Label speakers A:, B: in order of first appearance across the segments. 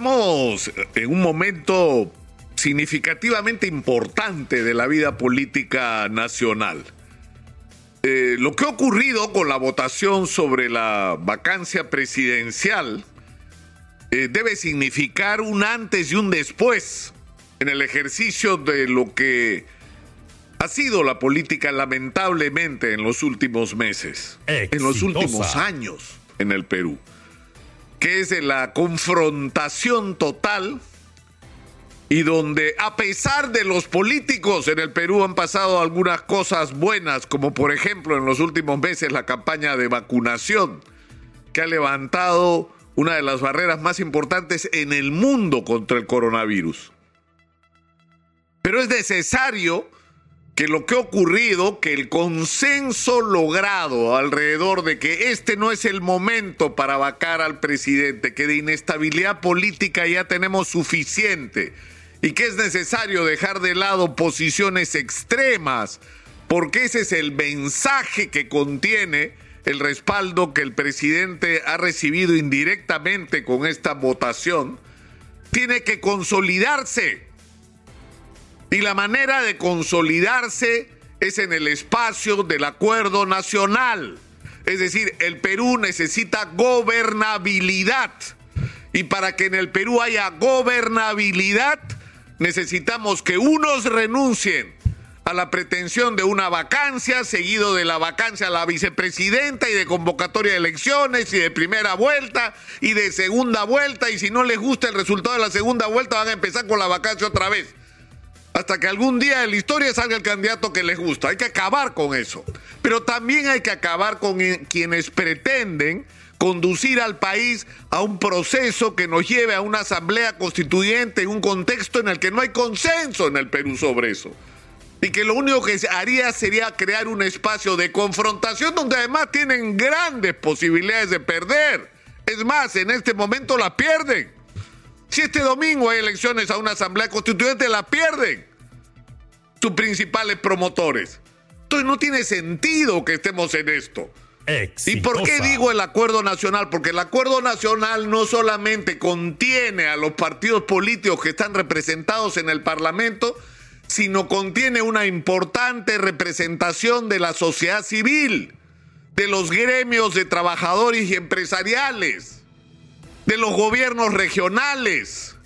A: estamos en un momento significativamente importante de la vida política nacional. Eh, lo que ha ocurrido con la votación sobre la vacancia presidencial eh, debe significar un antes y un después en el ejercicio de lo que ha sido la política lamentablemente en los últimos meses, en los últimos años en el Perú, que es de la confrontación total y donde a pesar de los políticos en el Perú han pasado algunas cosas buenas, como por ejemplo en los últimos meses la campaña de vacunación, que ha levantado una de las barreras más importantes en el mundo contra el coronavirus. Pero es necesario que lo que ha ocurrido, que el consenso logrado alrededor de que este no es el momento para vacar al presidente, que de inestabilidad política ya tenemos suficiente, y que es necesario dejar de lado posiciones extremas, porque ese es el mensaje que contiene el respaldo que el presidente ha recibido indirectamente con esta votación, tiene que consolidarse. Y la manera de consolidarse es en el espacio del acuerdo nacional. Es decir, el Perú necesita gobernabilidad. Y para que en el Perú haya gobernabilidad, necesitamos que unos renuncien a la pretensión de una vacancia, seguido de la vacancia a la vicepresidenta y de convocatoria de elecciones y de primera vuelta y de segunda vuelta y si no les gusta el resultado de la segunda vuelta van a empezar con la vacancia otra vez. Hasta que algún día en la historia salga el candidato que les gusta. Hay que acabar con eso. Pero también hay que acabar con quienes pretenden conducir al país a un proceso que nos lleve a una asamblea constituyente en un contexto en el que no hay consenso en el Perú sobre eso. Y que lo único que haría sería crear un espacio de confrontación donde además tienen grandes posibilidades de perder. Es más, en este momento la pierden. Si este domingo hay elecciones a una asamblea constituyente, la pierden sus principales promotores. Entonces no tiene sentido que estemos en esto. ¿Y por qué digo el acuerdo nacional? Porque el acuerdo nacional no solamente contiene a los partidos políticos que están representados en el Parlamento, sino contiene una importante representación de la sociedad civil, de los gremios de trabajadores y empresariales, de los gobiernos regionales,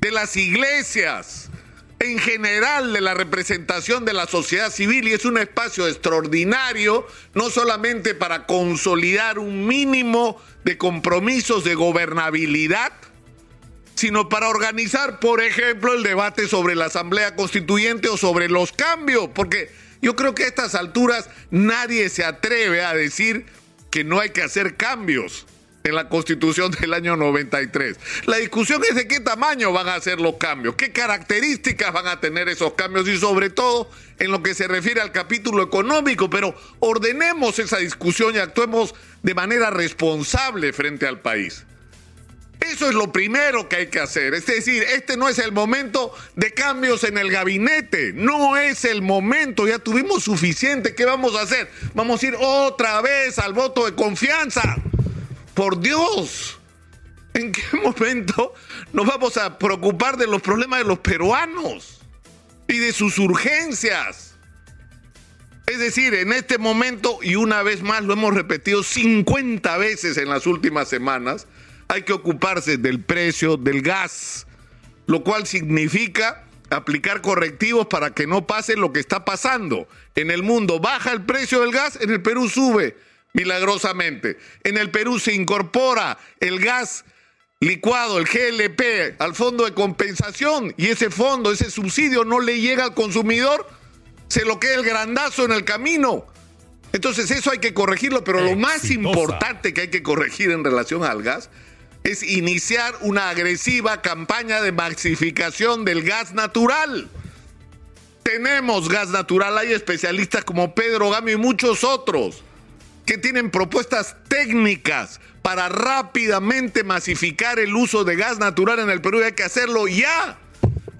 A: de las iglesias, en general de la representación de la sociedad civil. Y es un espacio extraordinario, no solamente para consolidar un mínimo de compromisos de gobernabilidad, sino para organizar, por ejemplo, el debate sobre la Asamblea Constituyente o sobre los cambios, porque yo creo que a estas alturas nadie se atreve a decir que no hay que hacer cambios en la constitución del año 93. La discusión es de qué tamaño van a ser los cambios, qué características van a tener esos cambios y sobre todo en lo que se refiere al capítulo económico, pero ordenemos esa discusión y actuemos de manera responsable frente al país. Eso es lo primero que hay que hacer. Es decir, este no es el momento de cambios en el gabinete. No es el momento. Ya tuvimos suficiente. ¿Qué vamos a hacer? Vamos a ir otra vez al voto de confianza. Por Dios, ¿en qué momento nos vamos a preocupar de los problemas de los peruanos y de sus urgencias? Es decir, en este momento, y una vez más lo hemos repetido 50 veces en las últimas semanas, hay que ocuparse del precio del gas, lo cual significa aplicar correctivos para que no pase lo que está pasando. En el mundo baja el precio del gas, en el Perú sube milagrosamente. En el Perú se incorpora el gas licuado, el GLP, al fondo de compensación y ese fondo, ese subsidio no le llega al consumidor, se lo queda el grandazo en el camino. Entonces eso hay que corregirlo, pero lo más importante que hay que corregir en relación al gas es iniciar una agresiva campaña de maxificación del gas natural. Tenemos gas natural, hay especialistas como Pedro Gami y muchos otros que tienen propuestas técnicas para rápidamente masificar el uso de gas natural en el Perú y hay que hacerlo ya.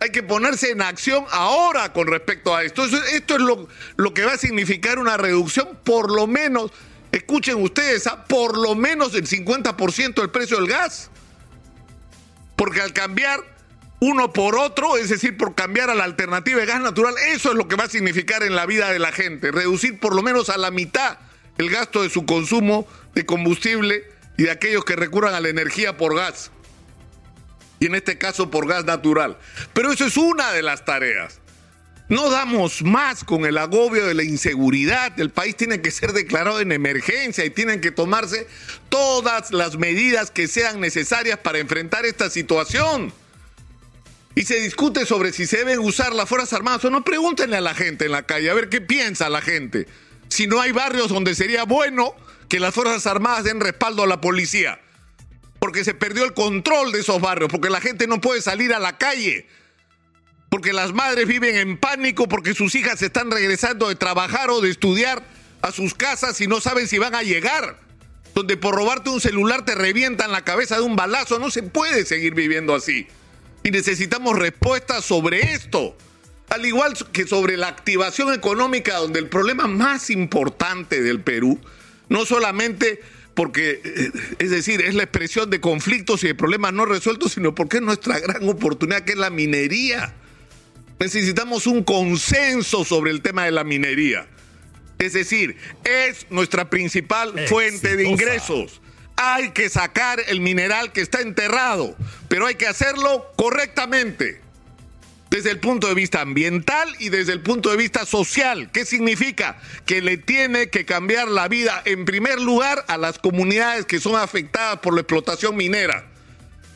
A: Hay que ponerse en acción ahora con respecto a esto. Esto es lo, que va a significar una reducción, por lo menos, escuchen ustedes, ¿ah? por lo menos del 50% del precio del gas. Porque al cambiar uno por otro, es decir, por cambiar a la alternativa de gas natural, eso es lo que va a significar en la vida de la gente, reducir por lo menos a la mitad el gasto de su consumo de combustible y de aquellos que recurran a la energía por gas. Y en este caso por gas natural. Pero eso es una de las tareas. No damos más con el agobio de la inseguridad. El país tiene que ser declarado en emergencia y tienen que tomarse todas las medidas que sean necesarias para enfrentar esta situación. Y se discute sobre si se deben usar las Fuerzas Armadas o no. Pregúntenle a la gente en la calle, a ver qué piensa la gente. Si no hay barrios donde sería bueno que las Fuerzas Armadas den respaldo a la policía. Porque se perdió el control de esos barrios, porque la gente no puede salir a la calle porque las madres viven en pánico porque sus hijas están regresando de trabajar o de estudiar a sus casas y no saben si van a llegar. Donde por robarte un celular te revientan la cabeza de un balazo. No se puede seguir viviendo así. Y necesitamos respuestas sobre esto. Al igual que sobre la activación económica, donde el problema más importante del Perú, no solamente porque, eh, es decir, es la expresión de conflictos y de problemas no resueltos, sino porque es nuestra gran oportunidad, que es la minería. Necesitamos un consenso sobre el tema de la minería. Es decir, es nuestra principal fuente de ingresos. Hay que sacar el mineral que está enterrado, pero hay que hacerlo correctamente. Desde el punto de vista ambiental y desde el punto de vista social. ¿Qué significa? Que le tiene que cambiar la vida en primer lugar a las comunidades que son afectadas por la explotación minera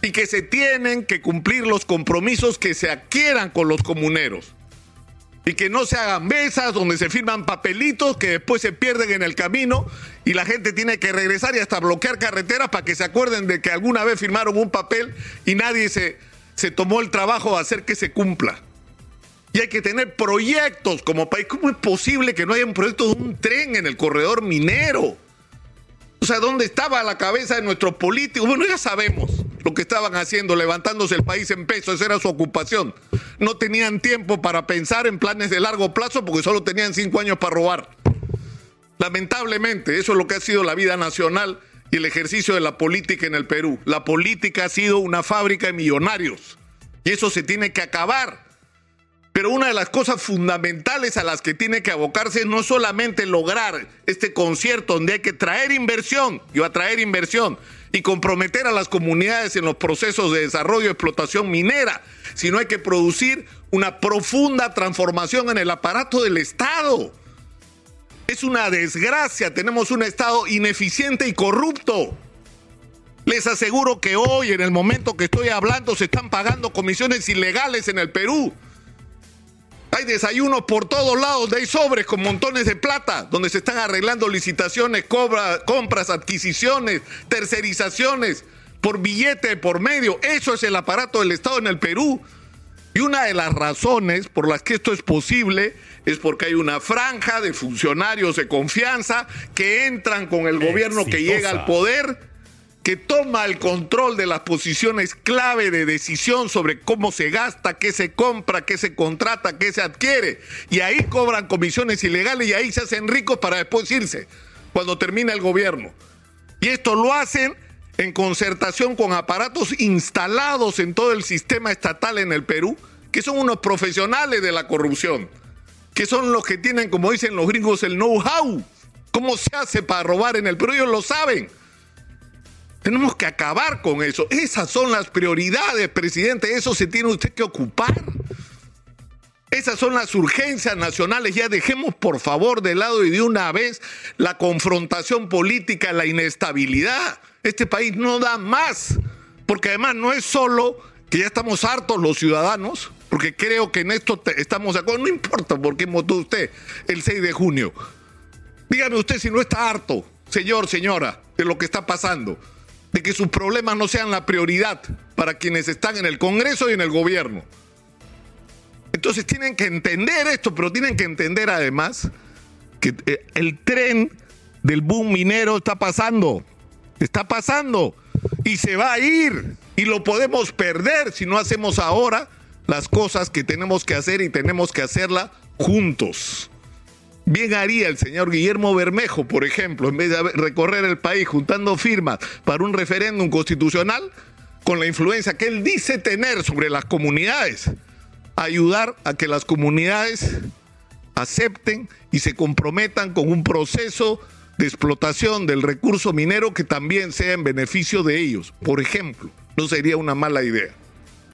A: y que se tienen que cumplir los compromisos que se adquieran con los comuneros. Y que no se hagan mesas donde se firman papelitos que después se pierden en el camino y la gente tiene que regresar y hasta bloquear carreteras para que se acuerden de que alguna vez firmaron un papel y nadie se, se tomó el trabajo de hacer que se cumpla. Y hay que tener proyectos como país. ¿Cómo es posible que no haya un proyecto de un tren en el corredor minero? O sea, ¿dónde estaba la cabeza de nuestros políticos? Bueno, ya sabemos lo que estaban haciendo, levantándose el país en peso, esa era su ocupación. No tenían tiempo para pensar en planes de largo plazo porque solo tenían cinco años para robar. Lamentablemente, eso es lo que ha sido la vida nacional y el ejercicio de la política en el Perú. La política ha sido una fábrica de millonarios y eso se tiene que acabar. Pero una de las cosas fundamentales a las que tiene que abocarse es no solamente lograr este concierto donde hay que traer inversión, y a traer inversión, y comprometer a las comunidades en los procesos de desarrollo y explotación minera, sino hay que producir una profunda transformación en el aparato del Estado. Es una desgracia, tenemos un Estado ineficiente y corrupto. Les aseguro que hoy, en el momento que estoy hablando, se están pagando comisiones ilegales en el Perú hay desayunos por todos lados, hay sobres con montones de plata, donde se están arreglando licitaciones, compras, adquisiciones, tercerizaciones, por billete por medio. Eso es el aparato del Estado en el Perú. Y una de las razones por las que esto es posible es porque hay una franja de funcionarios de confianza que entran con el gobierno que llega al poder que toma el control de las posiciones clave de decisión sobre cómo se gasta, qué se compra, qué se contrata, qué se adquiere. Y ahí cobran comisiones ilegales y ahí se hacen ricos para después irse cuando termina el gobierno. Y esto lo hacen en concertación con aparatos instalados en todo el sistema estatal en el Perú, que son unos profesionales de la corrupción, que son los que tienen, como dicen los gringos, el know-how. ¿Cómo se hace para robar en el Perú? Ellos lo saben. Tenemos que acabar con eso. Esas son las prioridades, presidente. Eso se tiene usted que ocupar. Esas son las urgencias nacionales. Ya dejemos por favor de lado y de una vez la confrontación política, la inestabilidad. Este país no da más. Porque además no es solo que ya estamos hartos los ciudadanos, porque creo que en esto estamos de. No importa por qué votó usted el 6 de junio. Dígame usted si no está harto, señor, señora, de lo que está pasando de que sus problemas no sean la prioridad para quienes están en el Congreso y en el gobierno. Entonces tienen que entender esto, pero tienen que entender además que eh, el tren del boom minero está pasando, está pasando y se va a ir y lo podemos perder si no hacemos ahora las cosas que tenemos que hacer y tenemos que hacerla juntos. Bien haría el señor Guillermo Bermejo, por ejemplo, en vez de recorrer el país juntando firmas para un referéndum constitucional, con la influencia que él dice tener sobre las comunidades, ayudar a que las comunidades acepten y se comprometan con un proceso de explotación del recurso minero que también sea en beneficio de ellos. Por ejemplo, no sería una mala idea.